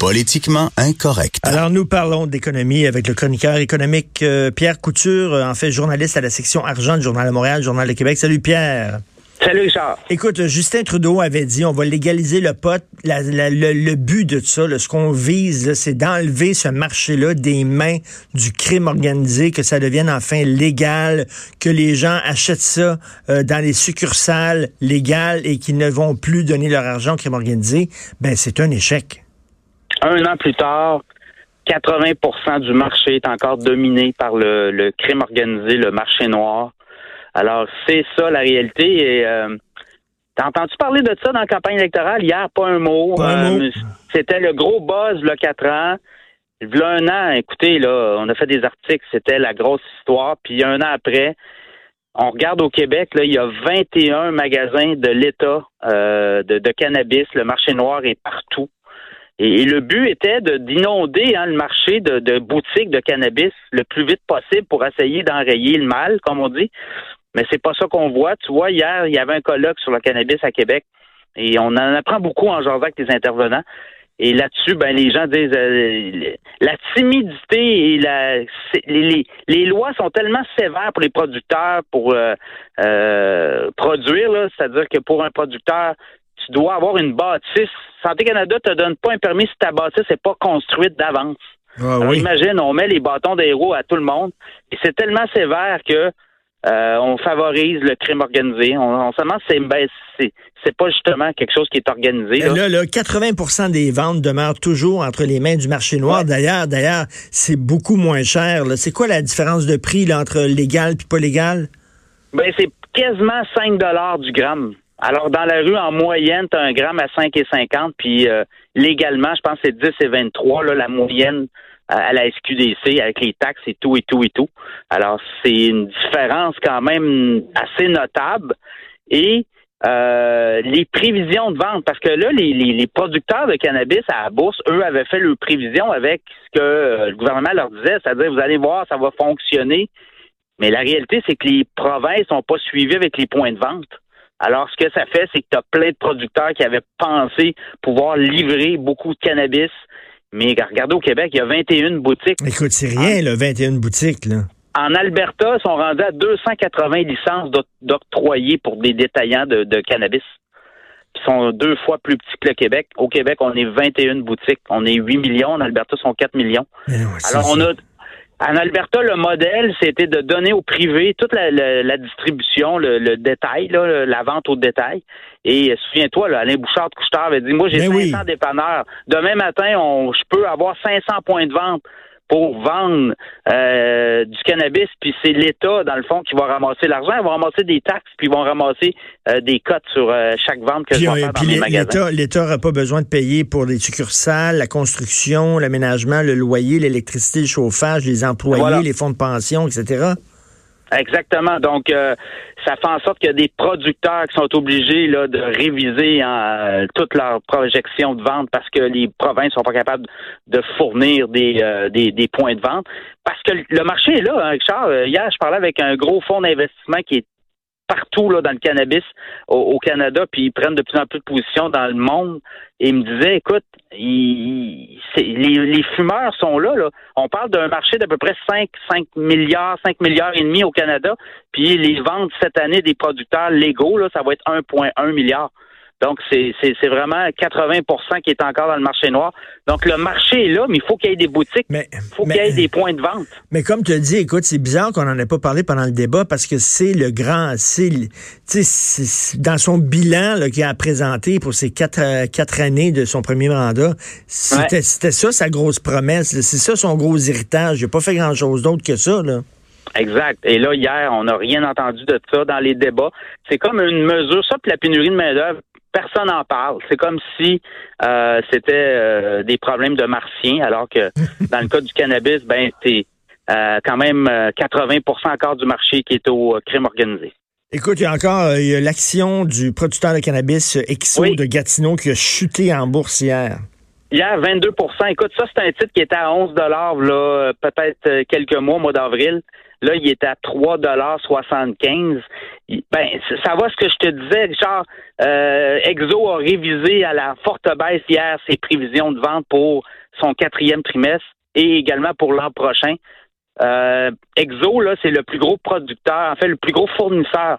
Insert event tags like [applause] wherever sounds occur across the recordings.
Politiquement incorrect. Alors, nous parlons d'économie avec le chroniqueur économique euh, Pierre Couture, euh, en fait journaliste à la section argent du Journal de Montréal, Journal de Québec. Salut Pierre. Salut Richard. Écoute, Justin Trudeau avait dit on va légaliser le pot. le, but de ça, ce qu'on vise, c'est d'enlever ce marché-là des mains du crime organisé, que ça devienne enfin légal, que les gens achètent ça euh, dans les succursales légales et qu'ils ne vont plus donner leur argent au crime organisé. Ben, c'est un échec un an plus tard, 80% du marché est encore dominé par le, crime organisé, le marché noir. Alors, c'est ça la réalité. Et euh, t'as entendu parler de ça dans la campagne électorale? Hier? Pas un mot. Euh, c'était le gros buzz, le 4 ans. Il y a un an, écoutez, là, on a fait des articles, c'était la grosse histoire. Puis un an après, on regarde au Québec, là, il y a 21 magasins de l'État euh, de, de, cannabis. Le marché noir est partout. Et, le but était d'inonder hein, le marché de, boutiques de cannabis le plus vite possible pour essayer d'enrayer le mal, comme on dit. Mais c'est pas ça qu'on voit. Tu vois, hier, il y avait un colloque sur le cannabis à Québec et on en apprend beaucoup en jasant avec les intervenants. Et là-dessus, ben les gens disent euh, la timidité et la les, les, lois sont tellement sévères pour les producteurs pour euh, euh, produire, c'est-à-dire que pour un producteur, tu dois avoir une bâtisse. Santé Canada te donne pas un permis si ta bâtisse n'est pas construite d'avance. Ah imagine, on met les bâtons d'héros à tout le monde et c'est tellement sévère que euh, on favorise le crime organisé. On, on c'est ben, c'est pas justement quelque chose qui est organisé. Là, là, 80% des ventes demeurent toujours entre les mains du marché noir. D'ailleurs, d'ailleurs, c'est beaucoup moins cher. C'est quoi la différence de prix là, entre légal et pas légal? Ben c'est quasiment 5 dollars du gramme. Alors, dans la rue, en moyenne, tu as un gramme à 5,50, puis euh, légalement, je pense que c'est 10 et 23, là, la moyenne euh, à la SQDC, avec les taxes et tout, et tout, et tout. Alors, c'est une différence quand même assez notable. Et euh, les prévisions de vente, parce que là, les, les, producteurs de cannabis à la bourse, eux, avaient fait leurs prévisions avec ce que le gouvernement leur disait, c'est-à-dire, vous allez voir, ça va fonctionner. Mais la réalité, c'est que les provinces n'ont pas suivi avec les points de vente. Alors, ce que ça fait, c'est que tu as plein de producteurs qui avaient pensé pouvoir livrer beaucoup de cannabis. Mais regardez au Québec, il y a 21 boutiques. Écoute, c'est rien, là, 21 boutiques, là. En Alberta, ils sont rendus à 280 licences d'octroyer pour des détaillants de, cannabis qui sont deux fois plus petits que le Québec. Au Québec, on est 21 boutiques. On est 8 millions. En Alberta, sont 4 millions. Alors, on a, en Alberta, le modèle, c'était de donner au privé toute la, distribution, le, détail, la vente au détail. Et souviens-toi, Alain Bouchard de Couchetard avait dit, moi j'ai 500 ben dépanneurs. Demain matin, on, je peux avoir 500 points de vente pour vendre euh, du cannabis, puis c'est l'État, dans le fond, qui va ramasser l'argent. Ils vont ramasser des taxes, puis ils vont ramasser euh, des cotes sur euh, chaque vente que je vais faire dans les magasins. L'État n'aura pas besoin de payer pour les succursales, la construction, l'aménagement, le loyer, l'électricité, le chauffage, les employés, les fonds de pension, etc. Exactement. Donc, euh, ça fait en sorte qu'il y a des producteurs qui sont obligés là, de réviser hein, toute leur projection de vente parce que les provinces sont pas capables de fournir des, euh, des, points de vente. Parce que le marché est là, hein, Richard. Euh, hier, je parlais avec un gros fonds d'investissement qui est partout là, dans le cannabis au, Canada, puis ils prennent de plus en plus de positions dans le monde. Et ils me disaient, écoute, les, fumeurs sont là, là. On parle d'un marché d'à peu près 5, 5 milliards, 5 milliards et demi au Canada. Puis les ventes cette année des producteurs légaux, là, ça va être 1,1 milliard. Donc, c'est vraiment 80% qui est encore dans le marché noir. Donc, le marché est là, mais il faut qu'il y ait des boutiques. Il faut qu'il y ait des points de vente. Mais comme tu as dit, écoute, c'est bizarre qu'on n'en ait pas parlé pendant le débat parce que c'est le grand, c'est dans son bilan qu'il a présenté pour ses quatre, euh, quatre années de son premier mandat, c'était ça sa grosse promesse. C'est ça son gros héritage. Il n'a pas fait grand-chose d'autre que ça. Là. Exact. Et là, hier, on n'a rien entendu de ça dans les débats. C'est comme une mesure, ça, puis la pénurie de main-d'œuvre, personne n'en parle. C'est comme si euh, c'était euh, des problèmes de martiens, alors que [laughs] dans le cas du cannabis, ben c'est euh, quand même 80% encore du marché qui est au crime organisé. Écoute, il y a encore l'action du producteur de cannabis Exo de Gatineau qui a chuté en bourse hier. Hier, 22% Écoute, ça, c'est un titre qui était à 11 là, peut-être quelques mois, mois d'avril. Là, il est à 3,75 Ben, ça va ce que je te disais, Richard. Euh, Exo a révisé à la forte baisse hier ses prévisions de vente pour son quatrième trimestre et également pour l'an prochain. Euh, Exo, là, c'est le plus gros producteur, en fait, le plus gros fournisseur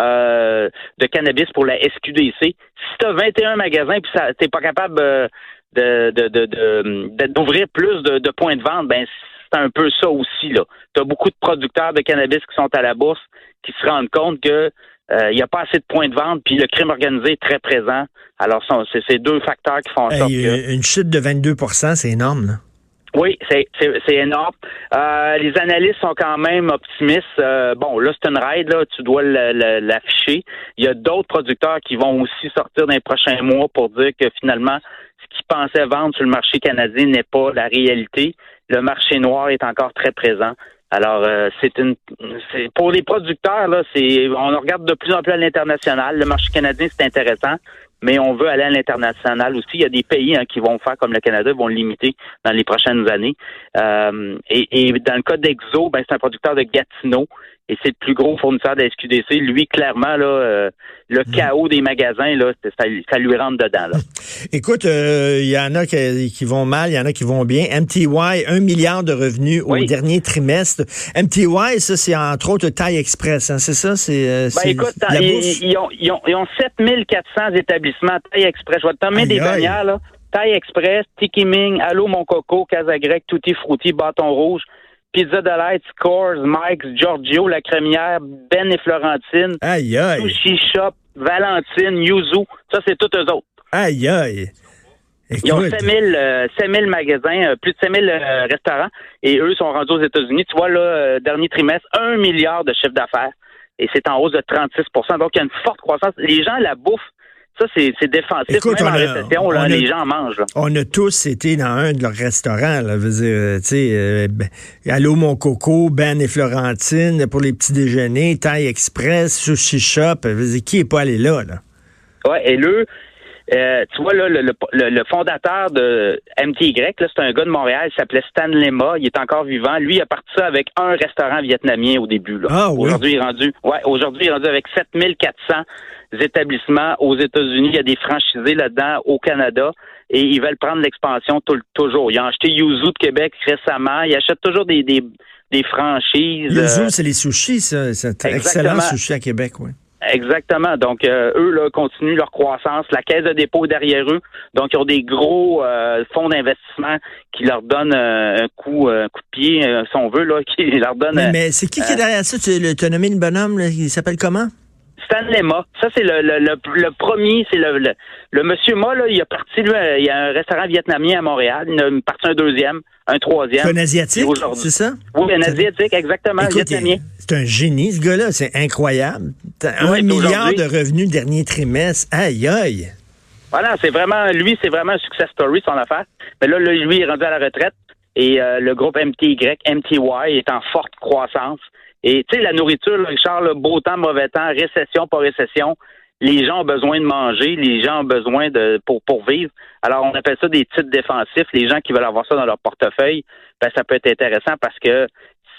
euh, de cannabis pour la SQDC. Si tu as 21 magasins tu n'es pas capable euh, de, de, d'ouvrir plus de, points de vente, ben c'est un peu ça aussi. là. Tu as beaucoup de producteurs de cannabis qui sont à la bourse qui se rendent compte que il n'y a pas assez de points de vente, puis le crime organisé est très présent. Alors, c'est ces deux facteurs qui font en sorte que... Une chute de 22% c'est énorme, là. Oui, c'est énorme. Euh, les analystes sont quand même optimistes. Euh, bon, là, c'est une raid, là, tu dois l'afficher. Il y a d'autres producteurs qui vont aussi sortir dans les prochains mois pour dire que finalement, ce qu'ils pensaient vendre sur le marché canadien n'est pas la réalité. Le marché noir est encore très présent. Alors, euh, c'est une pour les producteurs, là, c'est on regarde de plus en plus à l'international. Le marché canadien, c'est intéressant mais on veut aller à l'international aussi. Il y a des pays hein, qui vont faire comme le Canada, vont le limiter dans les prochaines années. Euh, et, dans le cas d'Exo, ben, c'est un producteur de Gatineau et c'est le plus gros fournisseur de la SQDC. Lui, clairement, là, euh, le hmm. chaos des magasins, là, ça, lui rentre dedans. Là. [laughs] Écoute, il euh, y en a qui, vont mal, il y en a qui vont bien. MTY, un milliard de revenus au dernier trimestre. MTY, ça, c'est entre autres Taille Express, hein, c'est ça? C'est, euh, ben, écoute, ils, ont, ils, ont, ils, ont, 7400 établissements Taille Express. Je vais te nommer des bannières, là. Taille Express, Tiki Ming, Allô Mon Coco, Casa Grec, Tutti Frutti, Bâton Rouge, Pizza Delight, Scores, Mike's, Giorgio, La Crémière, Ben et Florentine, aïe, aïe. Sushi Shop, Valentine, Yuzu. Ça, c'est tous eux autres. Aïe, aïe. Ils ont 5000 euh, magasins, euh, plus de 5000 euh, restaurants, et eux sont rendus aux États-Unis. Tu vois, là, euh, dernier trimestre, un milliard de chiffre d'affaires, et c'est en hausse de 36% Donc, il y a une forte croissance. Les gens la bouffe ça, c'est défensif. Écoute, Même en récession, là, les gens mangent. On a tous été dans un de leurs restaurants. Là, veux dire, euh, euh, ben, Allô mon coco, Ben et Florentine pour les petits déjeuners, Taille Express, Sushi Shop. Veux dire, qui est pas allé là? là? Oui, et le, euh, tu vois, là, le, le, fondateur de MTY, c'est un gars de Montréal, il s'appelait Stan Lema, il est encore vivant. Lui, il a parti ça avec un restaurant vietnamien au début. Là. Ah, oui? Aujourd'hui, il est rendu, ouais, aujourd'hui, il est rendu avec 7400 établissements aux États-Unis. Il y a des franchisés là-dedans au Canada et ils veulent prendre l'expansion toujours. Ils ont acheté Yuzu de Québec récemment. Ils achètent toujours des, des, des franchises. Yuzu, euh, c'est les sushis, ça. C'est un excellent sushi à Québec, oui. Exactement. Donc, euh, eux, là, continuent leur croissance. La caisse de dépôt est derrière eux. Donc, ils ont des gros euh, fonds d'investissement qui leur donnent un, coup, un coup de pied, si on veut, là, [laughs] qui leur donnent... Mais, mais c'est qui qui est derrière ça? Tu as nommé le bonhomme, là, il s'appelle comment? Stanley Ma. Ça, c'est le, le, le, premier, c'est le, le, monsieur Ma, là, il a parti, lui, il y a un restaurant vietnamien à Montréal. Il a parti un deuxième, un troisième. un asiatique, c'est ça? Oui, un asiatique, exactement, vietnamien. C'est un génie, ce gars-là. C'est incroyable. un milliard de revenus dernier trimestre. Aïe, aïe. Voilà, c'est vraiment, lui, c'est vraiment un success story, son affaire. Mais là, lui, il est rendu à la retraite. Et euh, le groupe MTY, MTY, est en forte croissance. Et tu sais, la nourriture, là, Richard, beau temps, mauvais temps, récession, pas récession, les gens ont besoin de manger, les gens ont besoin de pour, pour vivre. Alors, on appelle ça des titres défensifs. Les gens qui veulent avoir ça dans leur portefeuille, ben, ça peut être intéressant parce que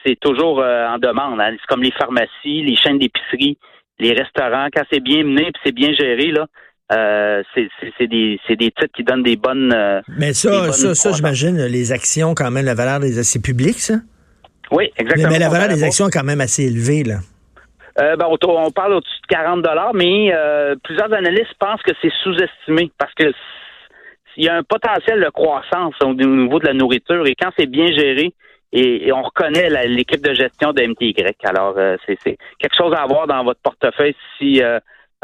c'est toujours euh, en demande. Hein. C'est comme les pharmacies, les chaînes d'épicerie, les restaurants. Quand c'est bien mené et c'est bien géré, là, euh, c'est des, des titres qui donnent des bonnes. Euh, Mais ça, ça, ça j'imagine, les actions, quand même, la valeur des c'est public, ça? Oui, exactement. Mais, la valeur des actions est quand même assez élevée, là. Euh, ben, on, parle au-dessus de 40 mais euh, plusieurs analystes pensent que c'est sous-estimé parce que il y a un potentiel de croissance au niveau de la nourriture et quand c'est bien géré, et, on reconnaît l'équipe de gestion de MTY. Alors, euh, c'est quelque chose à avoir dans votre portefeuille si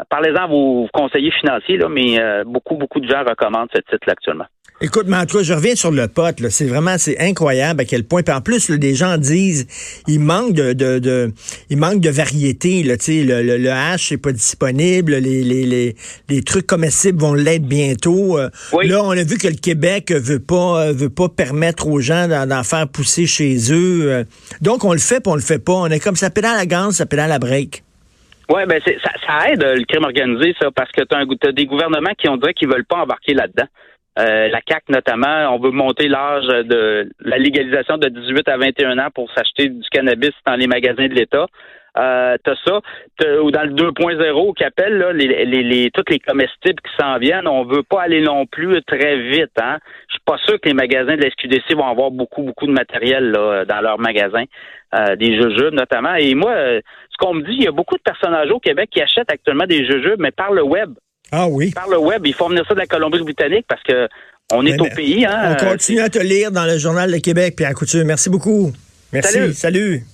parlez-en à vos conseillers financiers, là, mais beaucoup, beaucoup de gens recommandent ce titre actuellement. Écoute, mais en tout cas, je reviens sur le pot. C'est vraiment, c'est incroyable à quel point. Puis en plus, des gens disent, il manque de, de, de il manque de variété. Là, le, le, le hash n'est pas disponible. Les, les, les, les trucs comestibles vont l'être bientôt. Euh, là, on a vu que le Québec veut pas euh, veut pas permettre aux gens d'en faire pousser chez eux. Euh. Donc, on le fait, puis on le fait pas. On est comme ça pédale à la gance, ça pédale à la break. Oui, ben ça, ça aide le crime organisé, ça, parce que tu as, as, des gouvernements qui ont dit qu'ils veulent pas embarquer là-dedans. Euh, la CAC notamment, on veut monter l'âge de la légalisation de 18 à 21 ans pour s'acheter du cannabis dans les magasins de l'État. Euh, t'as ça, ou dans le 2.0 qui appelle là, les, les, les, toutes les comestibles qui s'en viennent, on veut pas aller non plus très vite. Hein. Je suis pas sûr que les magasins de la SQDC vont avoir beaucoup, beaucoup de matériel là, dans leurs magasins, euh, des jujubes notamment. Et moi, euh, ce qu'on me dit, il y a beaucoup de personnages au Québec qui achètent actuellement des jujubes, mais par le web. Ah oui. Par le web, ils font venir ça de la Colombie-Britannique parce que on est au pays. Hein, on continue à te lire dans le Journal de Québec, Pierre Couture. Merci beaucoup. Merci. Salut.